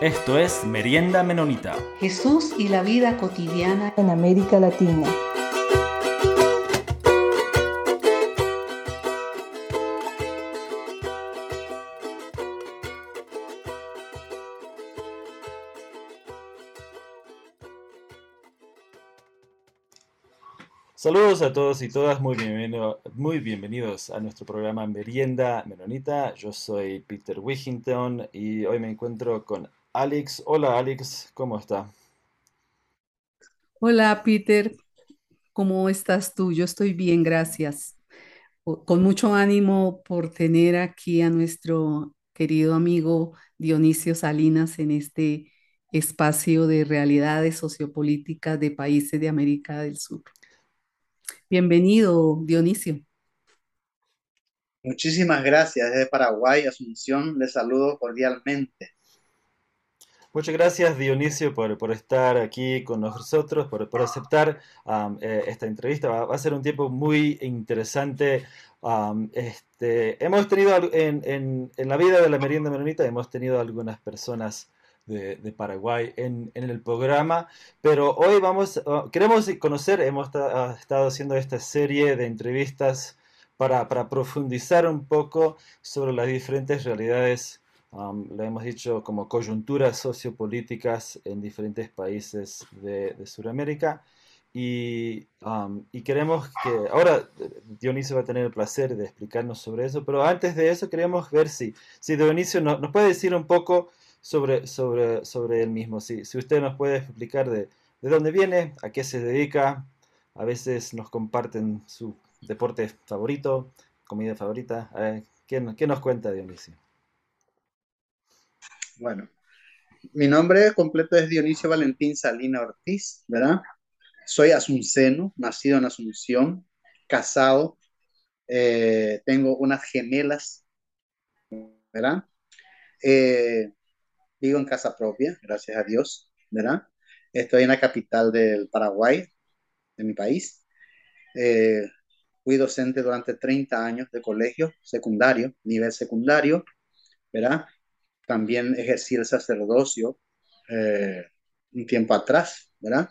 Esto es Merienda Menonita. Jesús y la vida cotidiana en América Latina. Saludos a todos y todas, muy, muy bienvenidos a nuestro programa Merienda Menonita. Yo soy Peter Wigington y hoy me encuentro con Alex. Hola Alex, ¿cómo está? Hola Peter, ¿cómo estás tú? Yo estoy bien, gracias. Con mucho ánimo por tener aquí a nuestro querido amigo Dionisio Salinas en este espacio de realidades sociopolíticas de países de América del Sur. Bienvenido, Dionisio. Muchísimas gracias. Desde Paraguay, Asunción, les saludo cordialmente. Muchas gracias Dionisio por, por, estar aquí con nosotros, por, por aceptar eh, esta entrevista. Va, a ser un tiempo muy interesante. este, hemos tenido en, en, en, la vida de la merienda menonita, hemos tenido algunas personas de, de Paraguay en, en, el programa, pero hoy vamos, ah, queremos conocer, hemos estado haciendo esta serie de entrevistas para, para profundizar un poco sobre las diferentes realidades le hemos dicho como coyunturas sociopolíticas en diferentes países de, de Sudamérica. Y, y, queremos que, ahora Dionisio va a tener el placer de explicarnos sobre eso, pero antes de eso queremos ver si, si Dionisio nos puede decir un poco sobre, sobre, sobre él mismo, si, si usted nos puede explicar de, de dónde viene, a qué se dedica, a veces nos comparten su deporte favorito, comida favorita, ¿qué, ¿qué nos cuenta Dionisio? Bueno, mi nombre completo es Dionisio Valentín Salina Ortiz, ¿verdad? Soy asunceno, nacido en Asunción, casado, eh, tengo unas gemelas, ¿verdad? Eh, vivo en casa propia, gracias a Dios, ¿verdad? Estoy en la capital del Paraguay, de mi país. Eh, fui docente durante 30 años de colegio secundario, nivel secundario, ¿verdad? También ejercí el sacerdocio eh, un tiempo atrás, ¿verdad?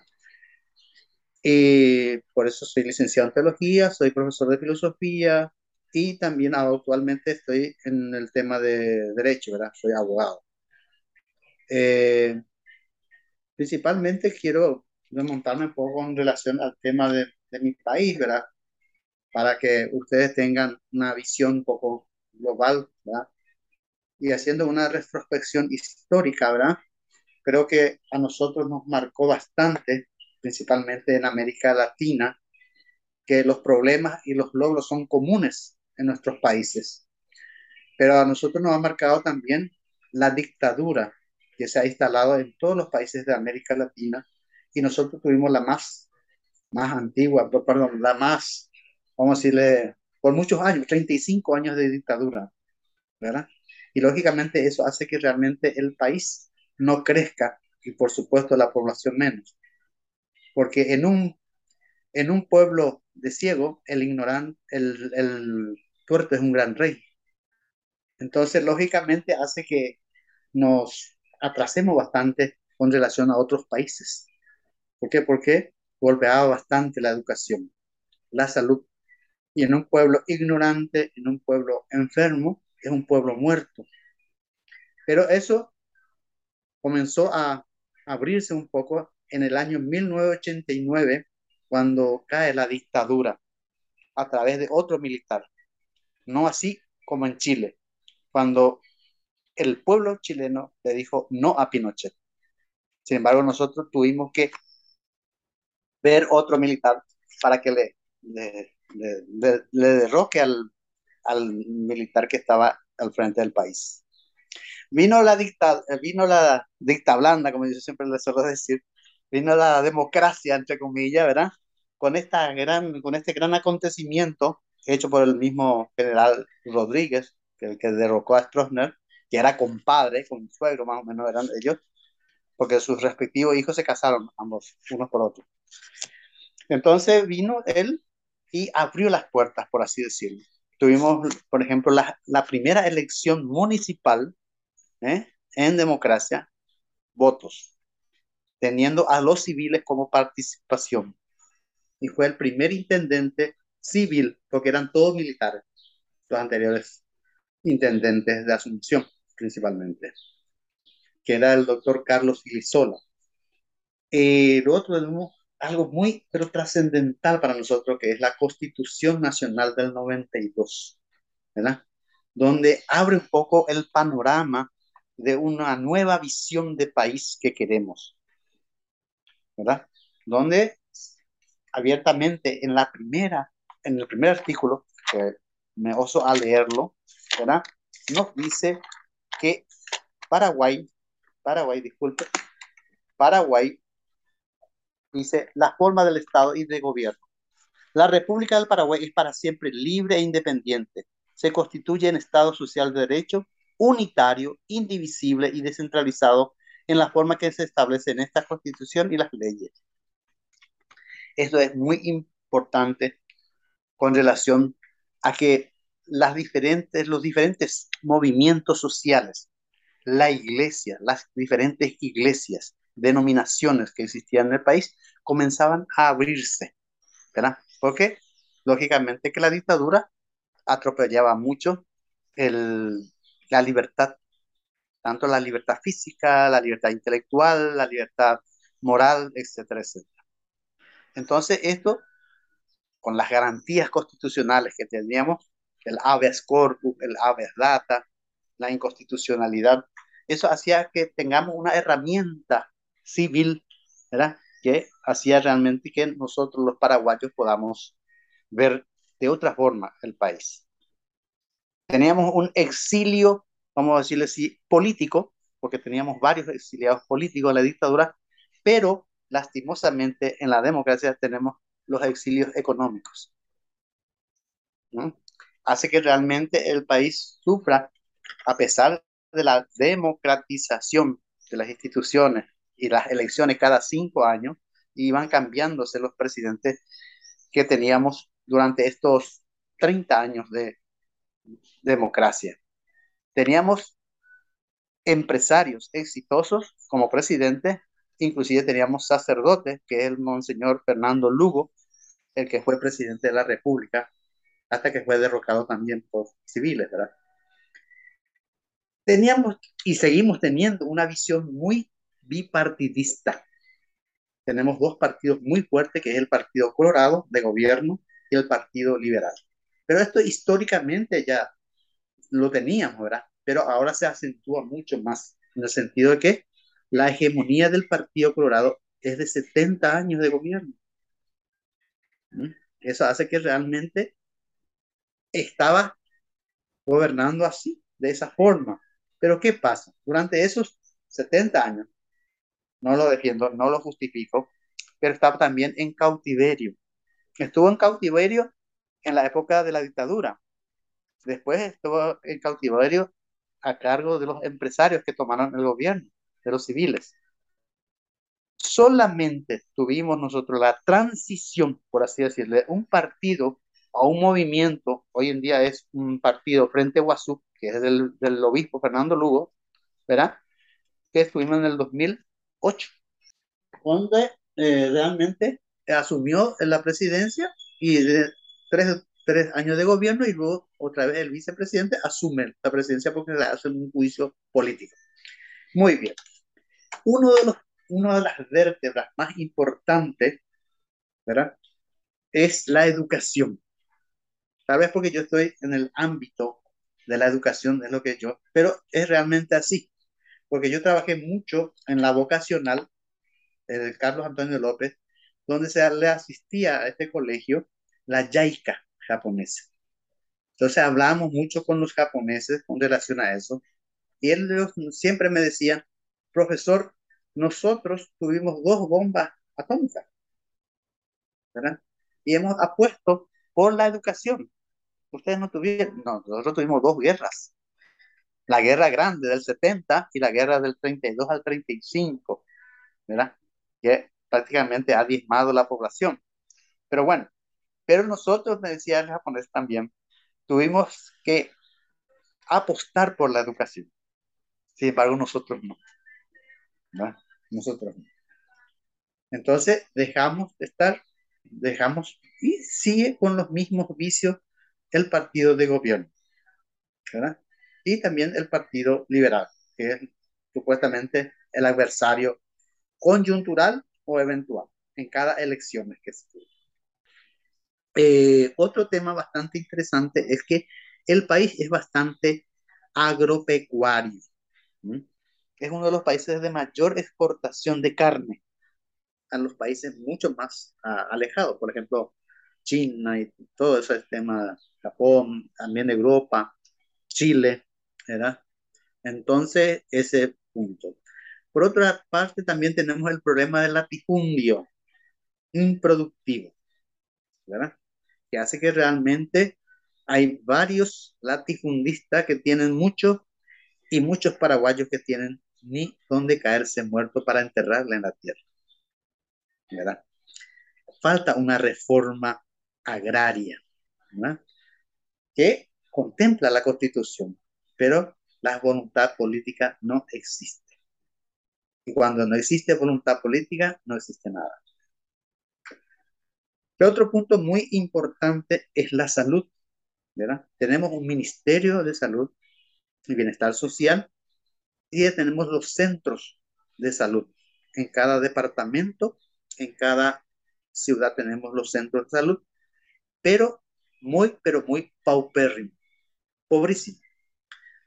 Y por eso soy licenciado en teología, soy profesor de filosofía y también actualmente estoy en el tema de derecho, ¿verdad? Soy abogado. Eh, principalmente quiero remontarme un poco en relación al tema de, de mi país, ¿verdad? Para que ustedes tengan una visión un poco global, ¿verdad? Y haciendo una retrospección histórica, ¿verdad? Creo que a nosotros nos marcó bastante, principalmente en América Latina, que los problemas y los logros son comunes en nuestros países. Pero a nosotros nos ha marcado también la dictadura que se ha instalado en todos los países de América Latina y nosotros tuvimos la más, más antigua, perdón, la más, vamos a decirle, por muchos años, 35 años de dictadura, ¿verdad? Y lógicamente eso hace que realmente el país no crezca y por supuesto la población menos. Porque en un, en un pueblo de ciego, el ignorante, el, el tuerto es un gran rey. Entonces, lógicamente hace que nos atrasemos bastante con relación a otros países. ¿Por qué? Porque golpeaba bastante la educación, la salud. Y en un pueblo ignorante, en un pueblo enfermo, es un pueblo muerto. Pero eso comenzó a abrirse un poco en el año 1989, cuando cae la dictadura a través de otro militar. No así como en Chile, cuando el pueblo chileno le dijo no a Pinochet. Sin embargo, nosotros tuvimos que ver otro militar para que le, le, le derroque al, al militar que estaba al frente del país. Vino la dicta, vino la dicta blanda, como yo siempre les suelo decir, vino la democracia, entre comillas, ¿verdad? Con, esta gran, con este gran acontecimiento hecho por el mismo general Rodríguez, que el que derrocó a Stroessner, que era compadre, con suegro más o menos eran ellos, porque sus respectivos hijos se casaron ambos, unos por otros. Entonces vino él y abrió las puertas, por así decirlo tuvimos, por ejemplo, la, la primera elección municipal ¿eh? en democracia votos, teniendo a los civiles como participación. Y fue el primer intendente civil, porque eran todos militares, los anteriores intendentes de Asunción, principalmente, que era el doctor Carlos Ilizola. Eh, lo otro tenemos algo muy, pero trascendental para nosotros, que es la Constitución Nacional del 92, ¿verdad? Donde abre un poco el panorama de una nueva visión de país que queremos, ¿verdad? Donde abiertamente en la primera, en el primer artículo, que me oso a leerlo, ¿verdad? Nos dice que Paraguay, Paraguay, disculpe, Paraguay dice la forma del Estado y de gobierno. La República del Paraguay es para siempre libre e independiente. Se constituye en Estado social de derecho, unitario, indivisible y descentralizado en la forma que se establece en esta Constitución y las leyes. Esto es muy importante con relación a que las diferentes, los diferentes movimientos sociales, la iglesia, las diferentes iglesias, denominaciones que existían en el país, comenzaban a abrirse, ¿verdad? Porque lógicamente que la dictadura atropellaba mucho el, la libertad, tanto la libertad física, la libertad intelectual, la libertad moral, etcétera, etcétera. Entonces, esto, con las garantías constitucionales que teníamos, el habeas corpus, el habeas data, la inconstitucionalidad, eso hacía que tengamos una herramienta civil, ¿verdad? Que hacía realmente que nosotros los paraguayos podamos ver de otra forma el país. Teníamos un exilio, vamos a decirle así, político, porque teníamos varios exiliados políticos en la dictadura, pero lastimosamente en la democracia tenemos los exilios económicos. Hace que realmente el país sufra, a pesar de la democratización de las instituciones y las elecciones cada cinco años, iban cambiándose los presidentes que teníamos durante estos 30 años de democracia. Teníamos empresarios exitosos como presidente, inclusive teníamos sacerdotes, que es el monseñor Fernando Lugo, el que fue presidente de la República, hasta que fue derrocado también por civiles, ¿verdad? Teníamos y seguimos teniendo una visión muy bipartidista. Tenemos dos partidos muy fuertes, que es el Partido Colorado de gobierno y el Partido Liberal. Pero esto históricamente ya lo teníamos, ¿verdad? Pero ahora se acentúa mucho más, en el sentido de que la hegemonía del Partido Colorado es de 70 años de gobierno. ¿Mm? Eso hace que realmente estaba gobernando así, de esa forma. Pero ¿qué pasa? Durante esos 70 años, no lo defiendo, no lo justifico, pero estaba también en cautiverio. Estuvo en cautiverio en la época de la dictadura. Después estuvo en cautiverio a cargo de los empresarios que tomaron el gobierno, de los civiles. Solamente tuvimos nosotros la transición, por así decirlo, de un partido a un movimiento, hoy en día es un partido Frente Guazú, que es del, del obispo Fernando Lugo, ¿verdad? Que estuvimos en el 2008, donde eh, realmente asumió la presidencia y de tres, tres, años de gobierno y luego otra vez el vicepresidente asume la presidencia porque le hacen un juicio político. Muy bien. Uno de los, una de las vértebras más importantes, ¿verdad? Es la educación. Tal vez porque yo estoy en el ámbito de la educación, es lo que yo, pero es realmente así, porque yo trabajé mucho en la vocacional de Carlos Antonio López, donde se le asistía a este colegio la Yaika japonesa. Entonces hablábamos mucho con los japoneses con relación a eso, y ellos siempre me decían, profesor, nosotros tuvimos dos bombas atómicas, ¿verdad? Y hemos apuesto por la educación. Ustedes no tuvieron, no, nosotros tuvimos dos guerras. La guerra grande del 70 y la guerra del 32 al 35, ¿verdad? Que prácticamente ha diezmado la población. Pero bueno, pero nosotros, me decía el japonés también, tuvimos que apostar por la educación. Sin embargo, nosotros no. ¿no? Nosotros. Entonces dejamos de estar, dejamos y sigue con los mismos vicios el partido de gobierno, ¿verdad? Y también el partido liberal, que es supuestamente el adversario conjuntural o eventual en cada elección que se eh, otro tema bastante interesante es que el país es bastante agropecuario. Es uno de los países de mayor exportación de carne a los países mucho más ah, alejados, por ejemplo, China y todo ese tema, Japón, también Europa, Chile, ¿verdad? Entonces, ese punto. Por otra parte, también tenemos el problema del latifundio improductivo, ¿verdad? Que hace que realmente hay varios latifundistas que tienen mucho y muchos paraguayos que tienen ni dónde caerse muerto para enterrarle en la tierra. ¿verdad? Falta una reforma agraria ¿verdad? que contempla la constitución, pero la voluntad política no existe. Y cuando no existe voluntad política, no existe nada. otro punto muy importante es la salud. ¿verdad? Tenemos un Ministerio de Salud y Bienestar Social y tenemos los centros de salud. En cada departamento, en cada ciudad tenemos los centros de salud, pero muy, pero muy paupérrimo, pobrísimo.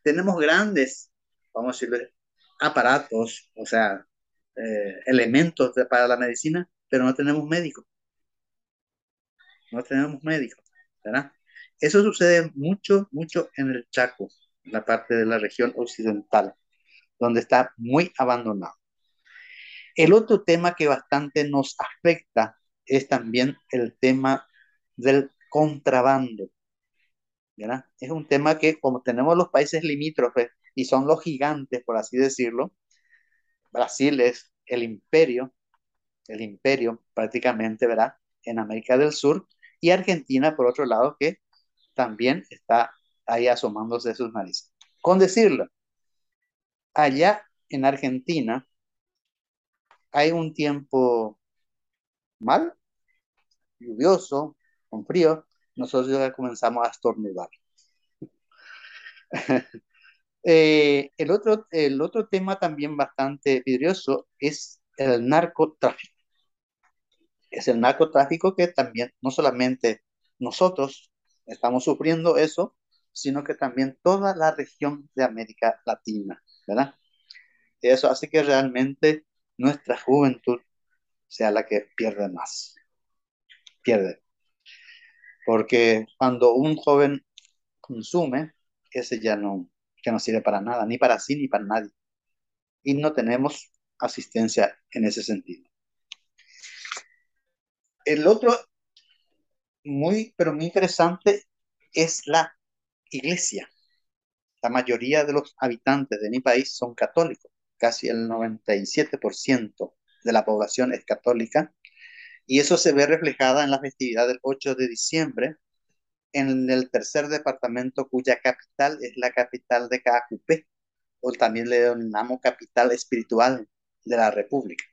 Tenemos grandes, vamos a decirlo, aparatos, o sea, eh, elementos para la medicina, pero no tenemos médicos. No tenemos médicos, ¿verdad? Eso sucede mucho, mucho en el Chaco, en la parte de la región occidental, donde está muy abandonado. El otro tema que bastante nos afecta es también el tema del contrabando. Es un tema que como tenemos los países limítrofes y son los gigantes, por así decirlo, Brasil es el imperio, el imperio prácticamente, ¿verdad? En América del Sur y Argentina, por otro lado, que también está ahí asomándose de sus narices. Con decirlo, allá en Argentina hay un tiempo mal, lluvioso, con frío, nosotros ya comenzamos a estornudar. Eh, el, otro, el otro tema también bastante vidrioso es el narcotráfico. Es el narcotráfico que también, no solamente nosotros estamos sufriendo eso, sino que también toda la región de América Latina, ¿verdad? Eso hace que realmente nuestra juventud sea la que pierde más. Pierde. Porque cuando un joven consume, ese ya no, ya no sirve para nada, ni para sí ni para nadie. Y no tenemos asistencia en ese sentido. El otro, muy, pero muy interesante, es la iglesia. La mayoría de los habitantes de mi país son católicos casi el 97% de la población es católica, y eso se ve reflejada en la festividad del 8 de diciembre, en el tercer departamento cuya capital es la capital de Cajupé, o también le denominamos capital espiritual de la República,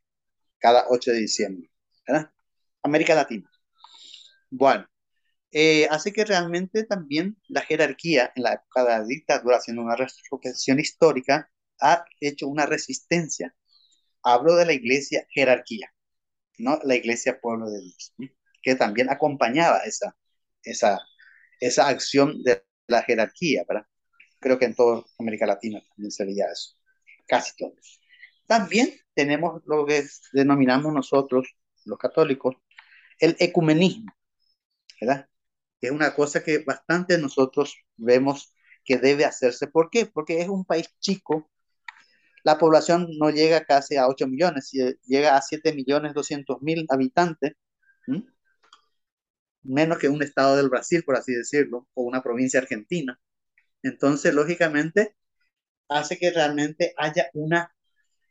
cada 8 de diciembre. América Latina. Bueno, eh, así que realmente también la jerarquía en la época de la dictadura, haciendo una reflexión histórica, ha hecho una resistencia. Hablo de la iglesia jerarquía, no la iglesia pueblo de Dios, que también acompañaba esa, esa, esa acción de la jerarquía, ¿verdad? Creo que en toda América Latina también sería eso, casi todos. También tenemos lo que denominamos nosotros, los católicos, el ecumenismo, ¿verdad? Es una cosa que bastante nosotros vemos que debe hacerse. ¿Por qué? Porque es un país chico, la población no llega casi a 8 millones, llega a 7 millones 200 mil habitantes, menos que un estado del Brasil, por así decirlo, o una provincia argentina. Entonces, lógicamente, hace que realmente haya una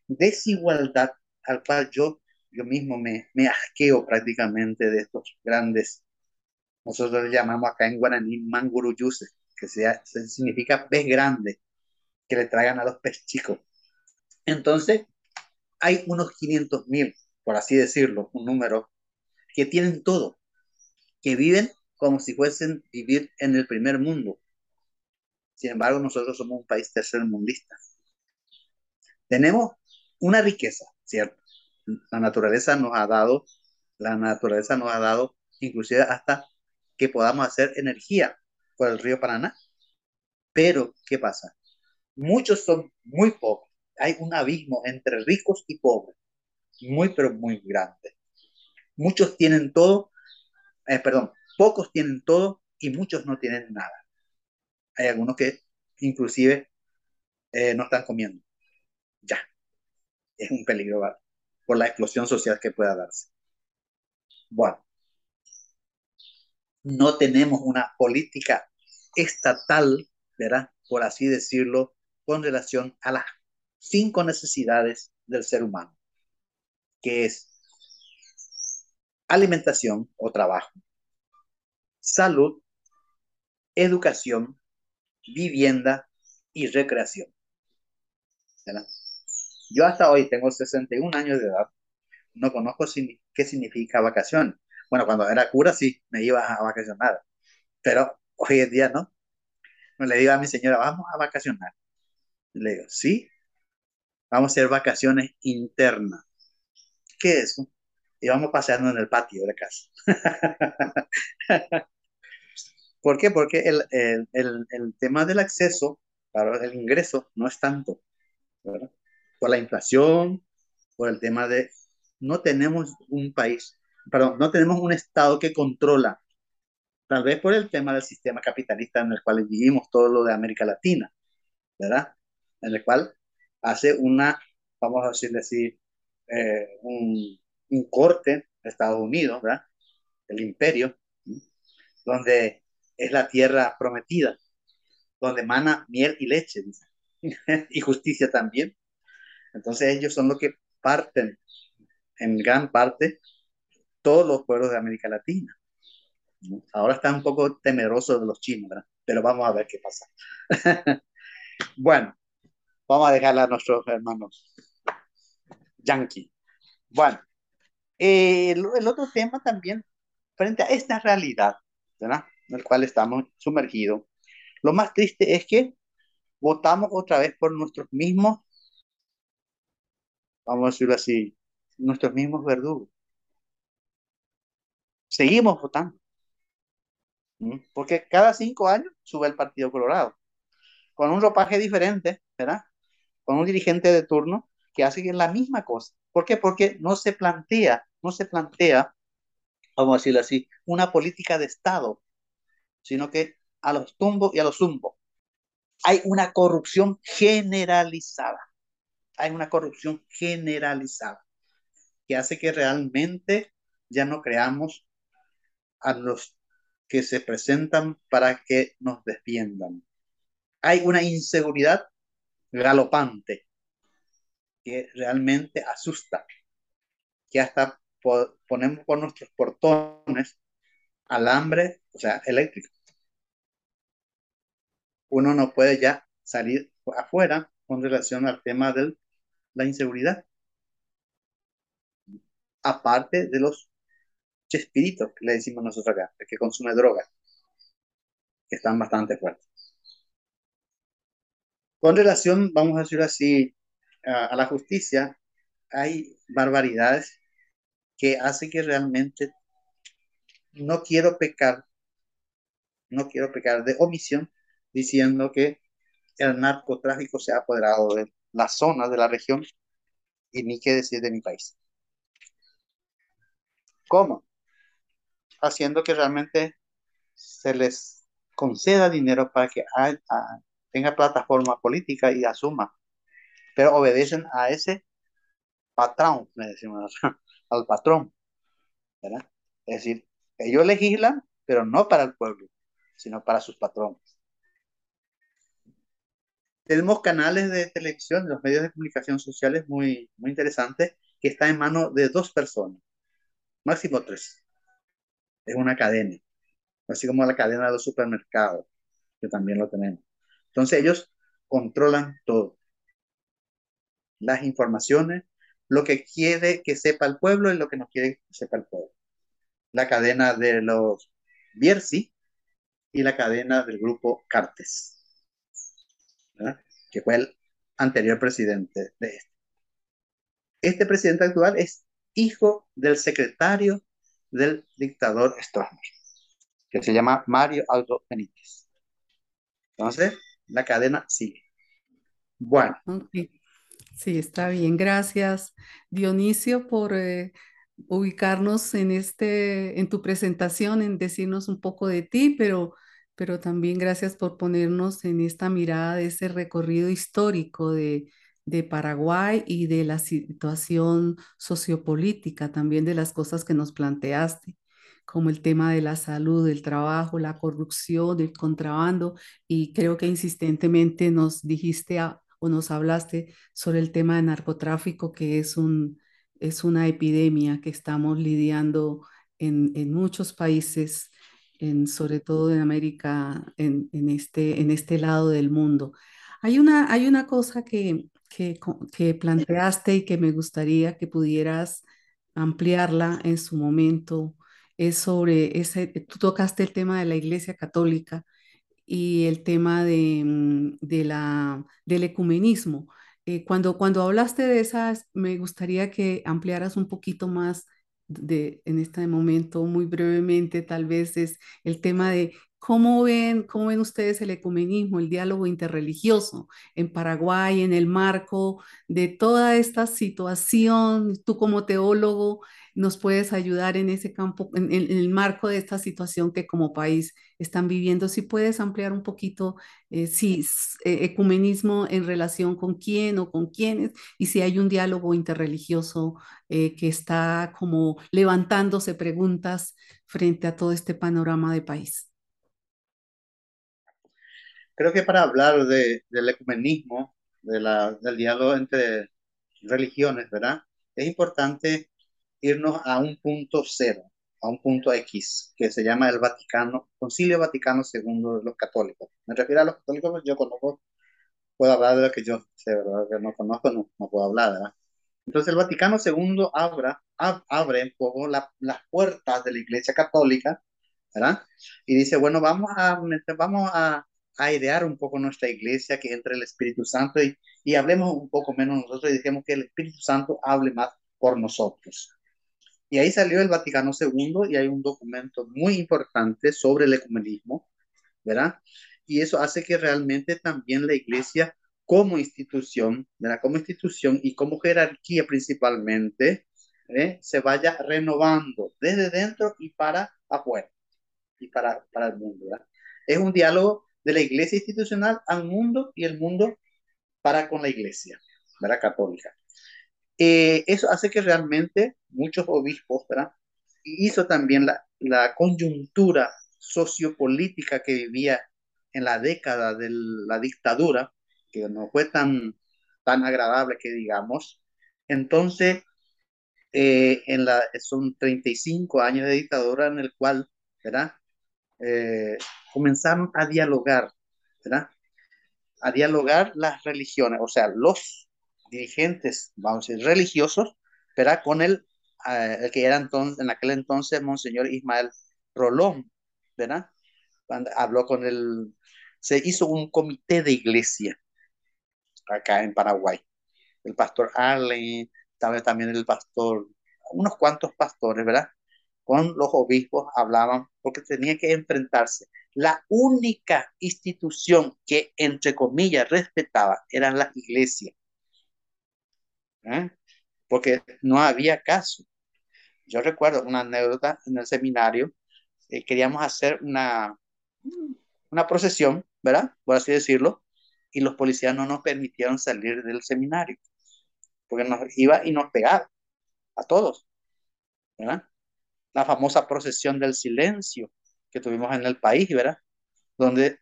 desigualdad al cual yo, yo mismo me, me asqueo prácticamente de estos grandes, nosotros le llamamos acá en guaraní manguruyuse, que sea, significa pez grande, que le traigan a los pez chicos. Entonces, hay unos 500 mil, por así decirlo, un número, que tienen todo, que viven como si fuesen vivir en el primer mundo. Sin embargo, nosotros somos un país tercermundista. Tenemos una riqueza, ¿cierto? La naturaleza nos ha dado, la naturaleza nos ha dado inclusive hasta que podamos hacer energía por el río Paraná. Pero, ¿qué pasa? Muchos son muy pobres. Hay un abismo entre ricos y pobres, muy, pero muy grande. Muchos tienen todo, eh, perdón, pocos tienen todo y muchos no tienen nada. Hay algunos que inclusive eh, no están comiendo. Ya, es un peligro por la explosión social que pueda darse. Bueno, no tenemos una política estatal, ¿verdad? Por así decirlo, con relación a las cinco necesidades del ser humano, que es alimentación o trabajo, salud, educación, vivienda y recreación. Yo hasta hoy tengo 61 años de edad, no conozco qué significa vacación. Bueno, cuando era cura sí, me iba a vacacionar, pero hoy en día. No le digo a mi señora, vamos a vacacionar. Le digo, sí, vamos a hacer vacaciones internas. ¿Qué es eso? Y vamos paseando en el patio de la casa. ¿Por qué? Porque el, el, el, el, tema del acceso para el ingreso no es tanto, ¿verdad? Por la inflación, por el tema de no tenemos un país, perdón, no tenemos un Estado que controla, tal vez por el tema del sistema capitalista en el cual vivimos todo lo de América Latina, ¿verdad? En el cual hace una, vamos a decirle así, eh, un, un, corte Estados Unidos, ¿verdad? El imperio, donde es la tierra prometida, donde mana miel y leche, y justicia también. Entonces ellos son los que parten en gran parte todos los pueblos de América Latina. Ahora están un poco temerosos de los chinos, ¿verdad? pero vamos a ver qué pasa. bueno, vamos a dejarle a nuestros hermanos yankee. Bueno, eh, el, el, otro tema también, frente a esta realidad, ¿verdad? En el cual estamos sumergidos, lo más triste es que votamos otra vez por nuestros mismos, vamos a decirlo así, nuestros mismos verdugos. Seguimos votando. Porque cada cinco años sube el Partido Colorado. Con un ropaje diferente, ¿verdad? Con un dirigente de turno que hace la misma cosa. ¿Por qué? Porque no se plantea, no se plantea, vamos a decirlo así, una política de Estado, sino que a los tumbos y a los zumbos. Hay una corrupción generalizada. Hay una corrupción generalizada que hace que realmente ya no creamos a los que se presentan para que nos defiendan. Hay una inseguridad galopante que realmente asusta, que hasta ponemos por nuestros portones alambre, o sea, eléctrico. Uno no puede ya salir afuera con relación al tema de la inseguridad aparte de los chespiritos que le decimos nosotros acá, que consume droga, que están bastante fuertes. Con relación, vamos a decir así, a, la justicia, hay barbaridades que hacen que realmente no quiero pecar, no quiero pecar de omisión diciendo que el narcotráfico se ha apoderado de la zona de la región y ni qué decir de mi país. ¿Cómo? Haciendo que realmente se les conceda dinero para que tenga plataforma política y asuma, pero obedecen a ese patrón, me decimos, al patrón. Es decir, ellos legislan, pero no para el pueblo, sino para sus patrones. Tenemos canales de televisión, los medios de comunicación sociales muy, muy interesantes, que están en manos de dos personas máximo tres. Es una cadena, así como la cadena de los supermercados, que también lo tenemos. Entonces ellos controlan todo. Las informaciones, lo que quiere que sepa el pueblo y lo que no quiere que sepa el pueblo. La cadena de los Bierzi y la cadena del grupo Cartes, que fue el anterior presidente de este. Este presidente actual es hijo del secretario del dictador Stroessner, que se llama Mario Aldo Benítez. Entonces, la cadena sigue. Bueno. Sí, está bien. Gracias, Dionisio, por eh, ubicarnos en este, en tu presentación, en decirnos un poco de ti, pero, pero también gracias por ponernos en esta mirada de ese recorrido histórico de, de Paraguay y de la situación sociopolítica, también de las cosas que nos planteaste, como el tema de la salud, el trabajo, la corrupción, el contrabando, y creo que insistentemente nos dijiste o nos hablaste sobre el tema de narcotráfico, que es, un, es una epidemia que estamos lidiando en, en muchos países, en, sobre todo en América, en, en, este, en este lado del mundo. Hay una, hay una cosa que, que, planteaste y que me gustaría que pudieras ampliarla en su momento es sobre ese, tú tocaste el tema de la Iglesia Católica y el tema de, mm, de la, del ecumenismo. Eh, cuando, cuando hablaste de esas, me gustaría que ampliaras un poquito más de, en este momento, muy brevemente, tal vez es el tema de ¿Cómo ven, ¿Cómo ven ustedes el ecumenismo, el diálogo interreligioso en Paraguay, en el marco de toda esta situación? Tú como teólogo nos puedes ayudar en ese campo, en, el marco de esta situación que como país están viviendo. Si puedes ampliar un poquito, eh, si eh, ecumenismo en relación con quién o con quiénes, y si hay un diálogo interreligioso eh, que está como levantándose preguntas frente a todo este panorama de país. Creo que para hablar de, del ecumenismo, de la, del diálogo entre religiones, ¿verdad? Es importante irnos a un punto cero, a un punto X, que se llama el Vaticano, Concilio Vaticano II de los católicos. Me refiero a los católicos, yo conozco, puedo hablar de lo que yo sé, ¿verdad? Que no conozco, no, no puedo hablar, ¿verdad? Entonces el Vaticano II abre, abre un poco las puertas de la Iglesia Católica, ¿verdad? Y dice, bueno, vamos a, vamos a a idear un poco nuestra iglesia, que entre el Espíritu Santo y, y hablemos un poco menos nosotros y dejemos que el Espíritu Santo hable más por nosotros. Y ahí salió el Vaticano II y hay un documento muy importante sobre el ecumenismo, ¿verdad? Y eso hace que realmente también la iglesia como institución, ¿verdad? Como institución y como jerarquía principalmente, ¿eh? se vaya renovando desde dentro y para afuera y para, para el mundo, ¿verdad? Es un diálogo de la iglesia institucional al mundo y el mundo para con la iglesia, ¿verdad? Católica. Eh, eso hace que realmente muchos obispos, ¿verdad? Hizo también la, la coyuntura sociopolítica que vivía en la década de la dictadura, que no fue tan, tan agradable que digamos. Entonces, eh, en la, son 35 años de dictadura en el cual, ¿verdad? Eh, comenzaron a dialogar, ¿verdad? A dialogar las religiones, o sea, los dirigentes, vamos a decir, religiosos, ¿verdad? Con el, eh, el que era entonces, en aquel entonces, Monseñor Ismael Rolón, ¿verdad? Cuando habló con el, se hizo un comité de iglesia acá en Paraguay. El pastor Arlen, también el pastor, unos cuantos pastores, ¿verdad? Con los obispos hablaban porque tenía que enfrentarse la única institución que, entre comillas, respetaba era la iglesia. ¿Eh? Porque no había caso. Yo recuerdo una anécdota en el seminario, eh, queríamos hacer una, una procesión, ¿verdad? Por así decirlo, y los policías no nos permitieron salir del seminario, porque nos iba y nos pegaba a todos, ¿verdad? La famosa procesión del silencio, que tuvimos en el país, ¿verdad? Donde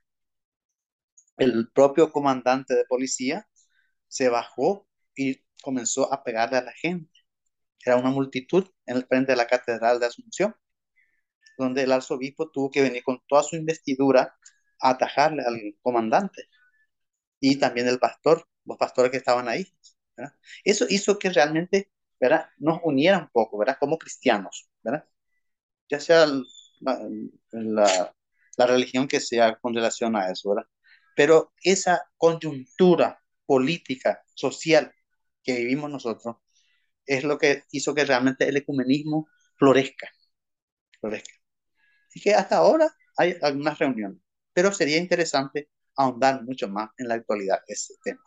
el propio comandante de policía se bajó y comenzó a pegarle a la gente. Era una multitud en el frente de la Catedral de Asunción, donde el arzobispo tuvo que venir con toda su investidura a atajarle al comandante y también el pastor, los pastores que estaban ahí. Eso hizo que realmente ¿verdad? Nos uniera un poco, ¿verdad? Como cristianos, ¿verdad? Ya sea la, la religión que sea con relación a eso, ¿verdad? Pero esa coyuntura política, social que vivimos nosotros, es lo que hizo que realmente el ecumenismo florezca. florezca. Y que hasta ahora hay algunas reuniones, pero sería interesante ahondar mucho más en la actualidad ese tema.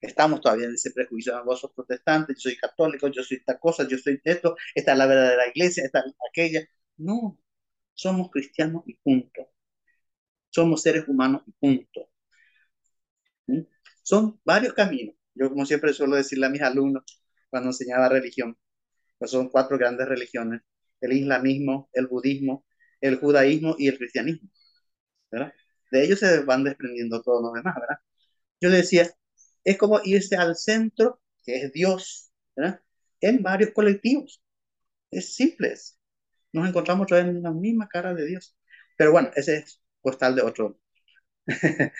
Estamos todavía en ese prejuicio, vos sos protestante, yo soy católico, yo soy esta cosa, yo soy esto, esta es la verdadera iglesia, esta es aquella. No, somos cristianos y punto. Somos seres humanos y punto. Son varios caminos. Yo, como siempre suelo decirle a mis alumnos cuando enseñaba religión, pues son cuatro grandes religiones: el islamismo, el budismo, el judaísmo y el cristianismo. ¿verdad? De ellos se van desprendiendo todos los demás, ¿verdad? Yo le decía, es como irse al centro, que es Dios, ¿verdad? En varios colectivos. Es simple. Nos encontramos otra vez en la misma cara de Dios. Pero bueno, ese es postal de otro.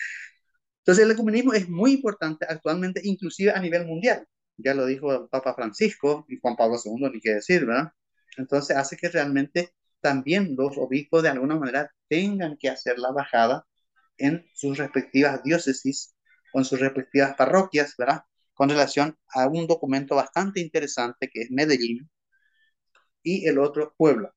Entonces el ecumenismo es muy importante actualmente, inclusive a nivel mundial. Ya lo dijo el Papa Francisco y Juan Pablo II, ni qué decir, ¿verdad? Entonces hace que realmente también los obispos de alguna manera tengan que hacer la bajada en sus respectivas diócesis en sus respectivas parroquias, ¿verdad? Con relación a un documento bastante interesante que es Medellín y el otro Puebla,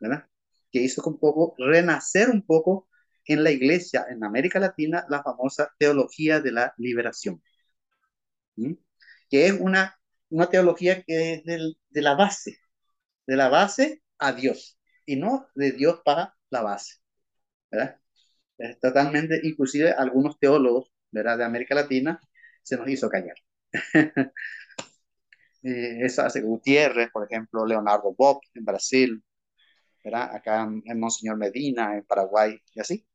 ¿verdad? Que hizo un poco renacer un poco en la iglesia en América Latina la famosa teología de la liberación, que es una, una teología que es del, de la base, de la base a Dios y no de Dios para la base, ¿verdad? Es totalmente, inclusive algunos teólogos, ¿verdad? De América Latina se nos hizo callar. eh, hace Gutiérrez, por ejemplo, Leonardo Bob en Brasil, ¿verdad? Acá en Monseñor Medina, en Paraguay, y así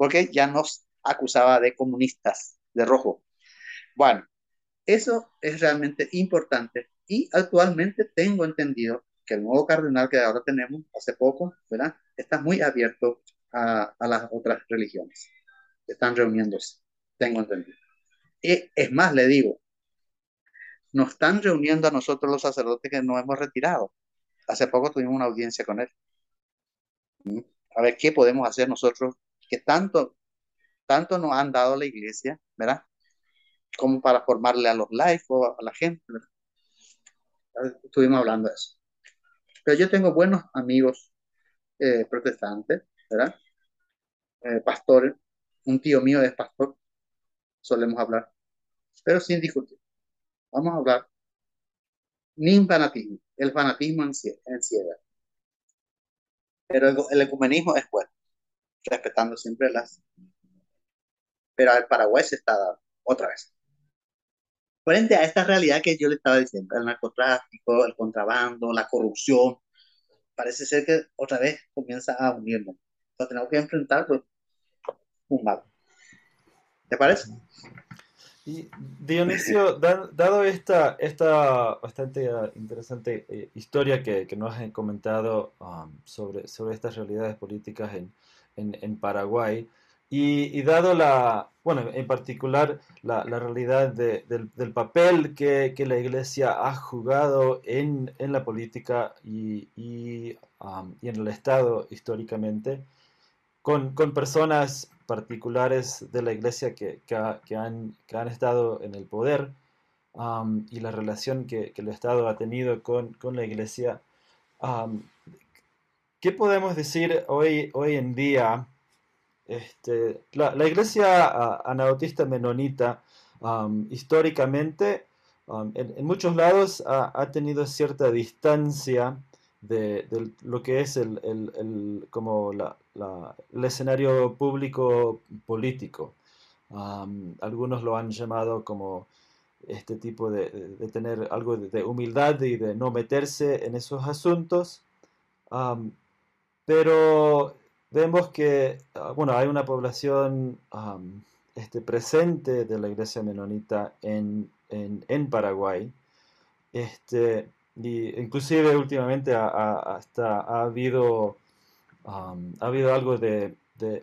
porque ya nos acusaba de comunistas, de rojo. Bueno, eso es realmente importante y actualmente tengo entendido que el nuevo cardenal que ahora tenemos, hace poco, ¿verdad? Está muy abierto a, a las otras religiones. Están reuniéndose, tengo entendido. Y es más, le digo, nos están reuniendo a nosotros los sacerdotes que nos hemos retirado. Hace poco tuvimos una audiencia con él. ¿Mm? A ver qué podemos hacer nosotros que tanto, tanto nos han dado la iglesia, ¿verdad? Como para formarle a los o a la gente. Estuvimos hablando de eso. Pero yo tengo buenos amigos eh, protestantes, ¿verdad? Eh, pastores. Un tío mío es pastor. Solemos hablar. Pero sin discutir. Vamos a hablar. Ni fanatismo. El fanatismo encierra. Pero el, el ecumenismo es bueno respetando siempre las... Pero el Paraguay se está dando, otra vez. Frente a esta realidad que yo le estaba diciendo, el narcotráfico, el contrabando, la corrupción, parece ser que otra vez comienza a unirnos. Entonces tenemos que enfrentar pues, un mal. ¿Te parece? Y Dionisio, dado esta, esta bastante ah, interesante eh, historia que, que, nos has comentado um, sobre, sobre estas realidades políticas en, en, Paraguay. Y, dado la, bueno, en particular la, realidad del, papel que, la Iglesia ha jugado en, la política y, um, y, en el Estado históricamente, con, personas particulares de la Iglesia que, que, han, han, estado en el poder um, y la relación que, el Estado ha tenido con, la Iglesia, um, ¿Qué podemos decir hoy, hoy en día? Este, la, iglesia anabautista menonita históricamente en, muchos lados ha, tenido cierta distancia de, lo que es el, como el escenario público político. algunos lo han llamado como este tipo de, tener algo de, humildad y de no meterse en esos asuntos. Pero vemos que, ah, bueno, hay una población este, presente de la iglesia menonita en, en, Paraguay. Este, y inclusive últimamente hasta ha habido, ha habido algo de,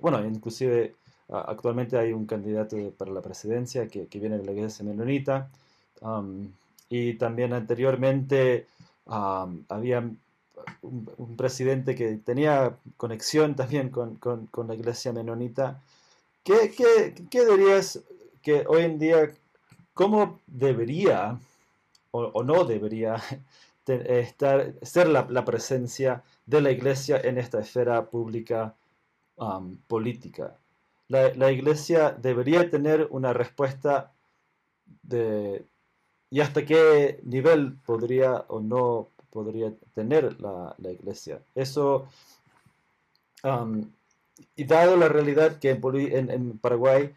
bueno, inclusive actualmente hay un candidato para la presidencia que, viene de la iglesia menonita. y también anteriormente había un, presidente que tenía conexión también con, la iglesia menonita. ¿Qué, qué, dirías que hoy en día, cómo debería o, no debería estar, ser la, presencia de la iglesia en esta esfera pública política? La, la, iglesia debería tener una respuesta de, y hasta qué nivel podría o no podría tener la, iglesia. Eso, y dado la realidad que en, Paraguay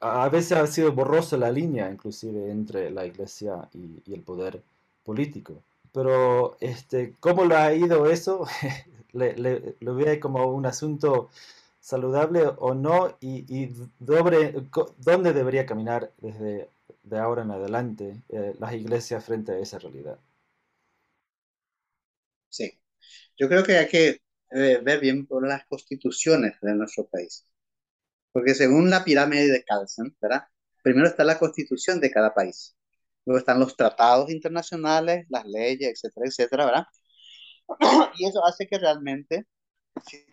a, veces ha sido borrosa la línea, inclusive, entre la iglesia y, el poder político. Pero, este, ¿cómo lo ha ido eso? le, lo ve como un asunto saludable o no y, y dónde debería caminar desde de ahora en adelante eh, las iglesias frente a esa realidad. Sí, yo creo que hay que eh, ver bien por las constituciones de nuestro país. Porque según la pirámide de Carlsen, ¿verdad? Primero está la constitución de cada país. Luego están los tratados internacionales, las leyes, etcétera, etcétera, ¿verdad? Y eso hace que realmente, si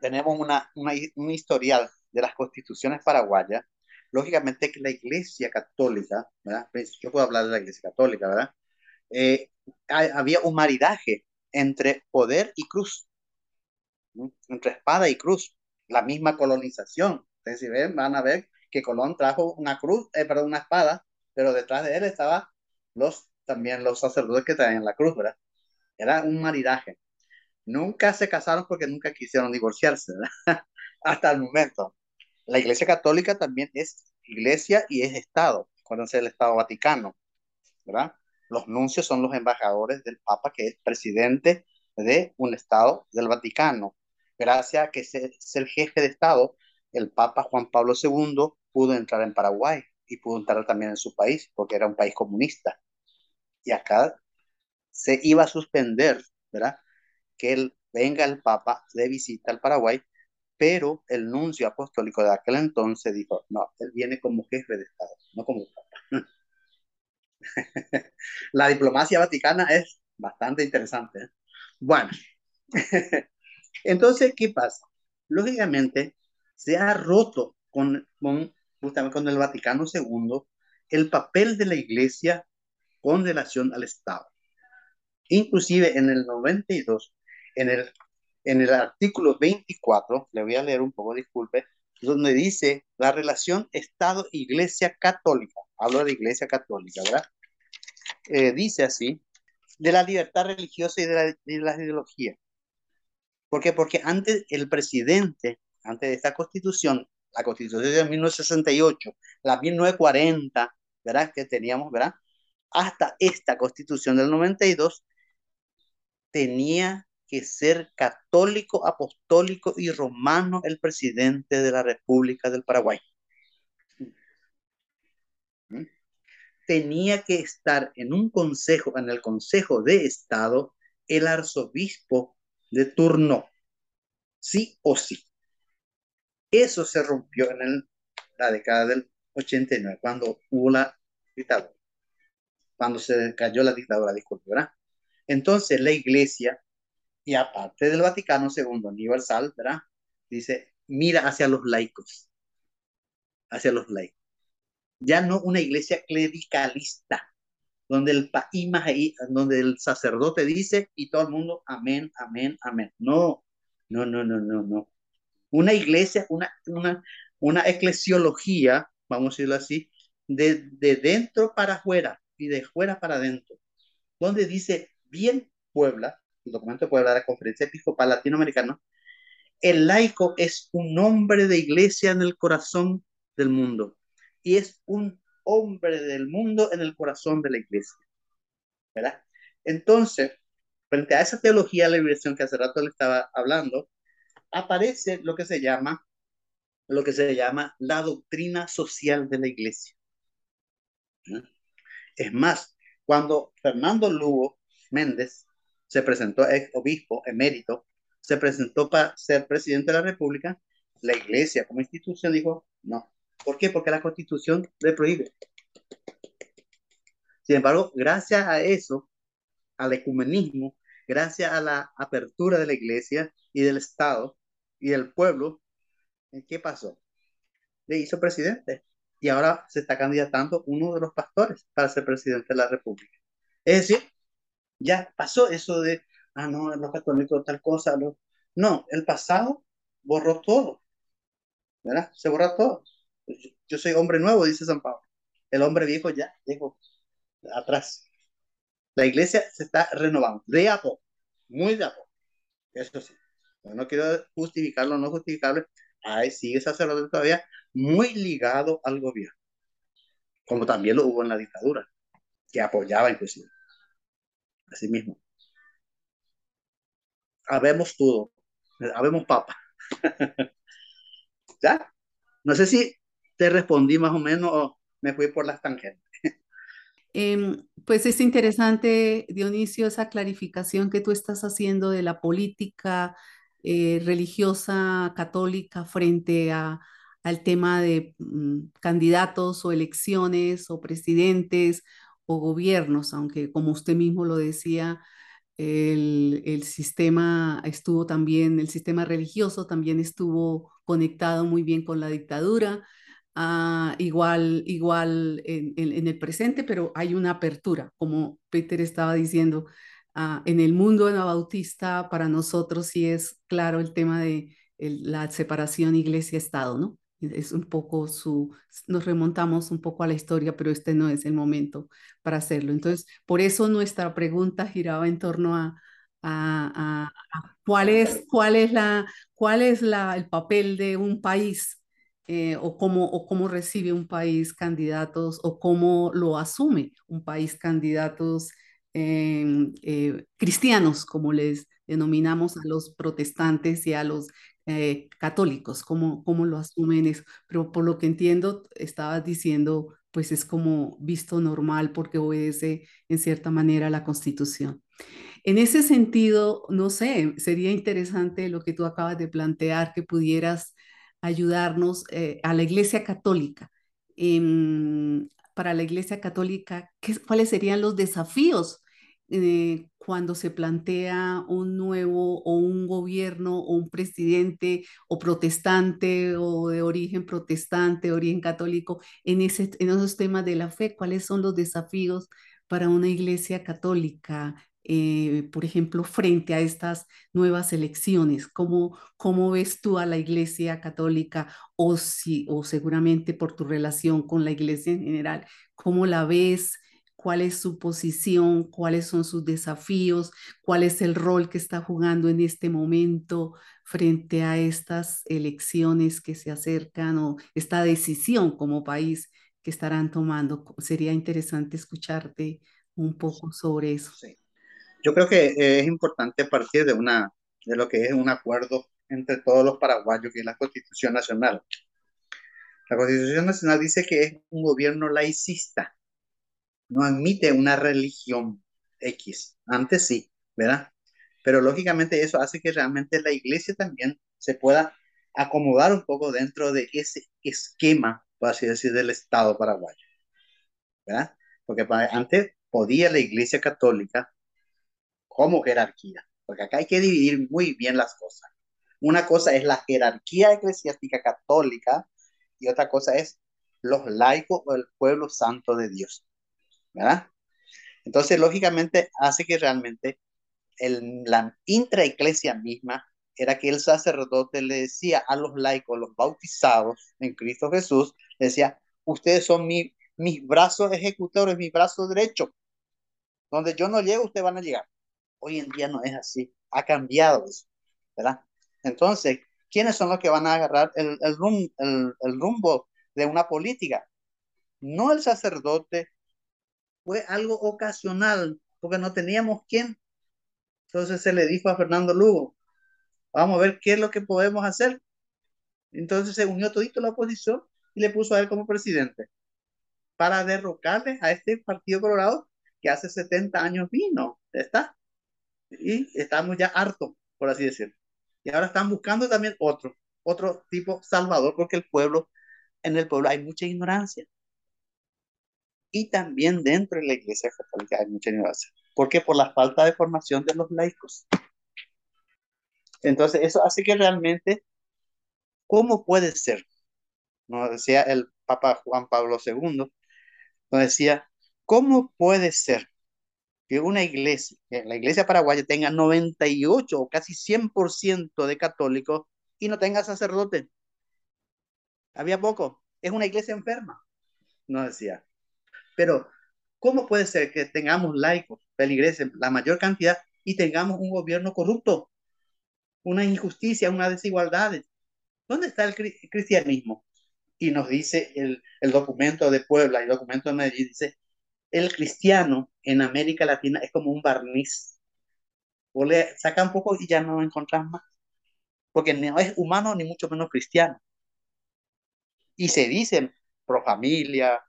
tenemos una, una, un historial de las constituciones paraguayas, lógicamente que la Iglesia Católica, ¿verdad? Pues, yo puedo hablar de la Iglesia Católica, ¿verdad? Eh, había un maridaje entre poder y cruz, entre espada y cruz, la misma colonización. Entonces, si van a ver que Colón trajo una cruz, eh, perdón, una espada, pero detrás de él estaban los, también los sacerdotes que traían la cruz, ¿verdad? Era un maridaje. Nunca se casaron porque nunca quisieron divorciarse, ¿verdad? Hasta el momento. La Iglesia Católica también es iglesia y es Estado, cuando es el Estado Vaticano, ¿verdad? Los nuncios son los embajadores del Papa, que es presidente de un Estado del Vaticano. Gracias a que es el jefe de Estado, el Papa Juan Pablo II pudo entrar en Paraguay y pudo entrar también en su país, porque era un país comunista. Y acá se iba a suspender, ¿verdad? Que él venga el Papa de visita al Paraguay pero el nuncio apostólico de aquel entonces dijo, no, él viene como jefe de Estado, no como papa. La diplomacia vaticana es bastante interesante. ¿eh? Bueno, entonces, ¿qué pasa? Lógicamente, se ha roto con, con, justamente con el Vaticano II el papel de la Iglesia con relación al Estado. Inclusive en el 92, en el en el artículo 24, le voy a leer un poco, disculpe, donde dice la relación Estado-Iglesia Católica. Hablo de Iglesia Católica, ¿verdad? Eh, dice así, de la libertad religiosa y de la, de la ideología. ¿Por qué? Porque antes el presidente, antes de esta constitución, la constitución de 1968, la 1940, ¿verdad? Que teníamos, ¿verdad? Hasta esta constitución del 92, tenía que ser católico, apostólico y romano el presidente de la República del Paraguay. ¿Mm? Tenía que estar en un consejo, en el Consejo de Estado, el arzobispo de turno, sí o sí. Eso se rompió en la década del 89, cuando hubo la dictadura, cuando se cayó la dictadura, disculpe, ¿verdad? Entonces la iglesia y aparte del Vaticano II universal, ¿verdad? Dice, mira hacia los laicos, hacia los laicos. Ya no una iglesia clericalista, donde el donde el sacerdote dice y todo el mundo, amén, amén, amén. No, no, no, no, no, no. Una iglesia, una, una, una eclesiología, vamos a decirlo así, de, de dentro para afuera y de fuera para adentro, donde dice, bien Puebla, el documento de la Conferencia Episcopal Latinoamericana, el laico es un hombre de iglesia en el corazón del mundo y es un hombre del mundo en el corazón de la iglesia. ¿Verdad? Entonces, frente a esa teología de la liberación que hace rato le estaba hablando, aparece lo que se llama lo que se llama la doctrina social de la iglesia. Es más, cuando Fernando Lugo Méndez se presentó ex obispo emérito, se presentó para ser presidente de la República, la iglesia como institución dijo no. ¿Por qué? Porque la constitución le prohíbe. Sin embargo, gracias a eso, al ecumenismo, gracias a la apertura de la iglesia y del Estado y del pueblo, ¿qué pasó? Le hizo presidente y ahora se está candidatando uno de los pastores para ser presidente de la República. Es decir, ya pasó eso de, ah, no, los católicos tal cosa. No el pasado borró todo. ¿Verdad? Se borra todo. Yo, soy hombre nuevo, dice San Pablo. El hombre viejo ya llegó atrás. La iglesia se está renovando, de a poco, muy de a poco. Eso sí. no quiero justificarlo, no justificable. Ahí sigue sacerdote todavía muy ligado al gobierno, como también lo hubo en la dictadura, que apoyaba inclusive. Así mismo. Habemos todo, habemos papa. ¿Ya? No sé si respondí más o menos o me fui por las tangentes. Em, pues es interesante, Dionisio, esa clarificación que tú estás haciendo de la política eh, religiosa católica frente a, al tema de mm, candidatos o elecciones o presidentes o gobiernos, aunque como usted mismo lo decía, el, el, sistema estuvo también, el sistema religioso también estuvo conectado muy bien con la dictadura, ah, igual, igual en, en, el presente, pero hay una apertura, como Peter estaba diciendo, ah, en el mundo anabautista para nosotros sí es claro el tema de el, la separación iglesia-estado, ¿no? es un poco su, nos remontamos un poco a la historia, pero este no es el momento para hacerlo. Entonces, por eso nuestra pregunta giraba en torno a, a, cuál es, cuál es, la, cuál es la, el papel de un país eh, o, cómo, o cómo recibe un país candidatos o cómo lo asume un país candidatos em, eh, cristianos, como les denominamos a los protestantes y a los eh, católicos, cómo, cómo lo asumen eso. Pero por lo que entiendo, estabas diciendo, pues es como visto normal porque obedece en cierta manera a la Constitución. En ese sentido, no sé, sería interesante lo que tú acabas de plantear, que pudieras ayudarnos eh, a la Iglesia Católica. para la Iglesia Católica, ¿qué, ¿cuáles serían los desafíos eh, cuando se plantea un nuevo o un gobierno o un presidente o protestante o de origen protestante, origen católico, en, en esos temas de la fe, cuáles son los desafíos para una iglesia católica, eh, por ejemplo, frente a estas nuevas elecciones? ¿Cómo, ¿Cómo ves tú a la iglesia católica o, si, o seguramente por tu relación con la iglesia en general? ¿Cómo la ves? cuál es su posición, cuáles son sus desafíos, cuál es el rol que está jugando en este momento frente a estas elecciones que se acercan o esta decisión como país que estarán tomando. Sería interesante escucharte un poco sobre eso. Sí. Yo creo que es importante partir de, una, de lo que es un acuerdo entre todos los paraguayos, que es la Constitución Nacional. La Constitución Nacional dice que es un gobierno laicista, no admite una religión X. Antes sí, ¿verdad? Pero lógicamente eso hace que realmente la iglesia también se pueda acomodar un poco dentro de ese esquema, por así decir, del Estado paraguayo. ¿Verdad? Porque antes podía la iglesia católica como jerarquía, porque acá hay que dividir muy bien las cosas. Una cosa es la jerarquía eclesiástica católica y otra cosa es los laicos o el pueblo santo de Dios. ¿verdad? Entonces, lógicamente, hace que realmente el, la intraeclesia misma era que el sacerdote le decía a los laicos, los bautizados en Cristo Jesús, decía, ustedes son mi, mis brazos ejecutores, mis brazos derechos. Donde yo no llego, ustedes van a llegar. Hoy en día no es así. Ha cambiado eso, ¿verdad? Entonces, ¿quiénes son los que van a agarrar el, el, el rumbo de una política? No el sacerdote, fue algo ocasional, porque no teníamos quién. Entonces se le dijo a Fernando Lugo, vamos a ver qué es lo que podemos hacer. Entonces se unió todito la oposición y le puso a él como presidente para derrocarle a este Partido Colorado que hace 70 años vino, ¿está? Y estamos ya hartos, por así decirlo. Y ahora están buscando también otro, otro tipo salvador, porque el pueblo, en el pueblo hay mucha ignorancia. y también dentro de la Iglesia Católica hay mucha ignorancia. ¿Por qué? Por la falta de formación de los laicos. Entonces, eso hace que realmente, ¿cómo puede ser? Nos decía el Papa Juan Pablo II, nos decía, ¿cómo puede ser que una iglesia, la iglesia paraguaya tenga 98 o casi 100% de católicos y no tenga sacerdote? Había poco. Es una iglesia enferma, nos decía. Pero, ¿cómo puede ser que tengamos laicos, feligreses, la mayor cantidad, y tengamos un gobierno corrupto? Una injusticia, una desigualdad. ¿Dónde está el cristianismo? Y nos dice el, el documento de Puebla el documento de Medellín, dice, el cristiano en América Latina es como un barniz. O le saca un poco y ya no encontrás más. Porque no es humano ni mucho menos cristiano. Y se dicen pro familia,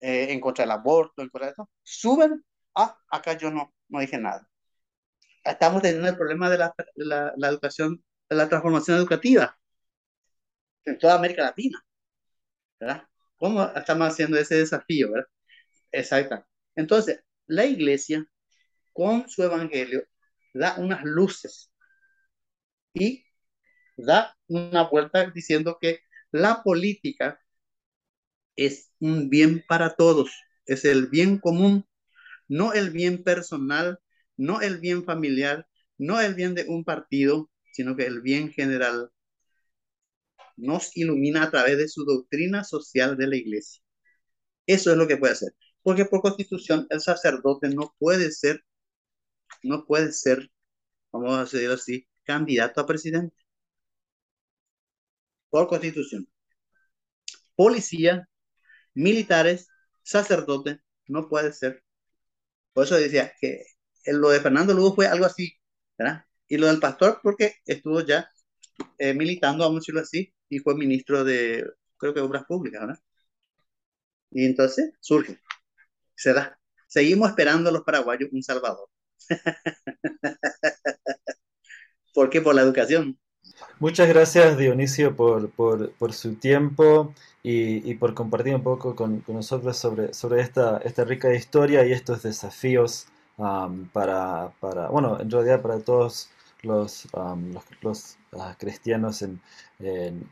eh, en contra del aborto, en contra de eso, suben, ah, acá yo no, no dije nada. Estamos teniendo el problema de la, la, la educación, de la transformación educativa en toda América Latina, ¿verdad? ¿Cómo estamos haciendo ese desafío, verdad? Exacto. Entonces, la iglesia, con su evangelio, da unas luces y da una vuelta diciendo que la política es un bien para todos, es el bien común, no el bien personal, no el bien familiar, no el bien de un partido, sino que el bien general nos ilumina a través de su doctrina social de la iglesia. Eso es lo que puede hacer. Porque por constitución el sacerdote no puede ser, no puede ser, vamos a decirlo así, candidato a presidente. Por constitución. Policía militares, sacerdotes, no puede ser. Por eso decía que lo de Fernando Lugo fue algo así, ¿verdad? Y lo del pastor porque estuvo ya eh, militando, vamos a decirlo así, y fue ministro de, creo que Obras Públicas, ¿verdad? Y entonces surge, se da. Seguimos esperando a los paraguayos un salvador. ¿Por qué? Por la educación. Muchas gracias Dionisio por, por, por su tiempo y, y, por compartir un poco con, con, nosotros sobre, sobre esta, esta rica historia y estos desafíos um, para, para, bueno, en realidad para todos los, um, los, los uh, cristianos en, en,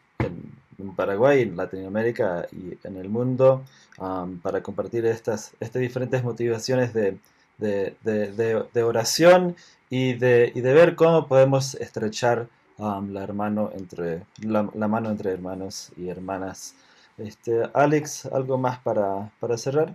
Paraguay, en Latinoamérica y en el mundo, para compartir estas, estas diferentes motivaciones de, de, de, de oración y de, y de ver cómo podemos estrechar la, hermano entre, la, mano entre hermanos y hermanas. Este, Alex, ¿algo más para, para cerrar?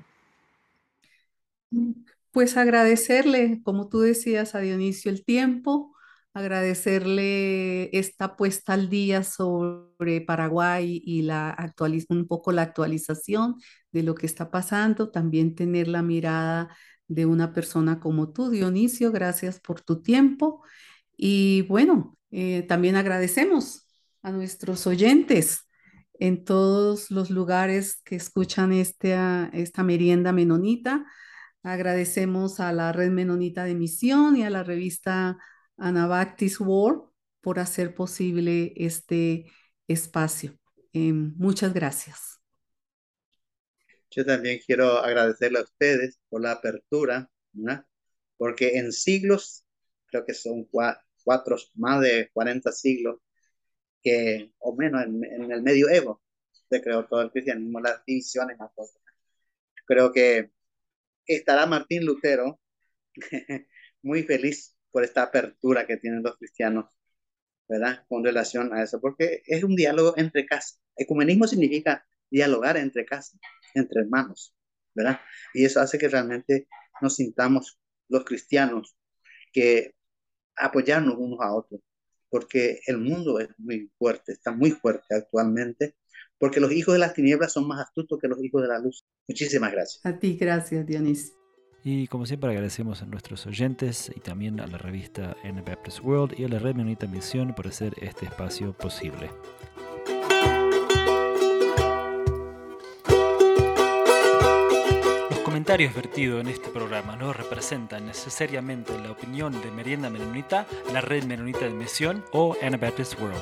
Pues agradecerle, como tú decías, a Dionisio el tiempo, agradecerle esta puesta al día sobre Paraguay y la un poco la actualización de lo que está pasando, también tener la mirada de una persona como tú, Dionisio, gracias por tu tiempo. Y bueno, eh, también agradecemos a nuestros oyentes en todos los lugares que escuchan este, esta merienda menonita. Agradecemos a la Red Menonita de Misión y a la revista Anabaptist World por hacer posible este espacio. Eh, muchas gracias. Yo también quiero agradecerle a ustedes por la apertura, ¿no? porque en siglos, creo que son cuatro, más de 40 siglos, que, o menos en, en el medioevo, se creó todo el cristianismo, las divisiones, más cosas. Creo que estará Martín Lutero muy feliz por esta apertura que tienen los cristianos, ¿verdad? Con relación a eso, porque es un diálogo entre casas. Ecumenismo significa dialogar entre casas, entre hermanos, ¿verdad? Y eso hace que realmente nos sintamos los cristianos que apoyarnos unos a otros, porque el mundo es muy fuerte, está muy fuerte actualmente, porque los hijos de las tinieblas son más astutos que los hijos de la luz. Muchísimas gracias. A ti, gracias, Dionis. Y como siempre agradecemos a nuestros oyentes y también a la revista Anabaptist World y a la Red Menonita Misión por hacer este espacio posible. comentarios vertidos en este programa no representan necesariamente la opinión de Merienda Menonita, la Red Menonita de Misión o Anabaptist World.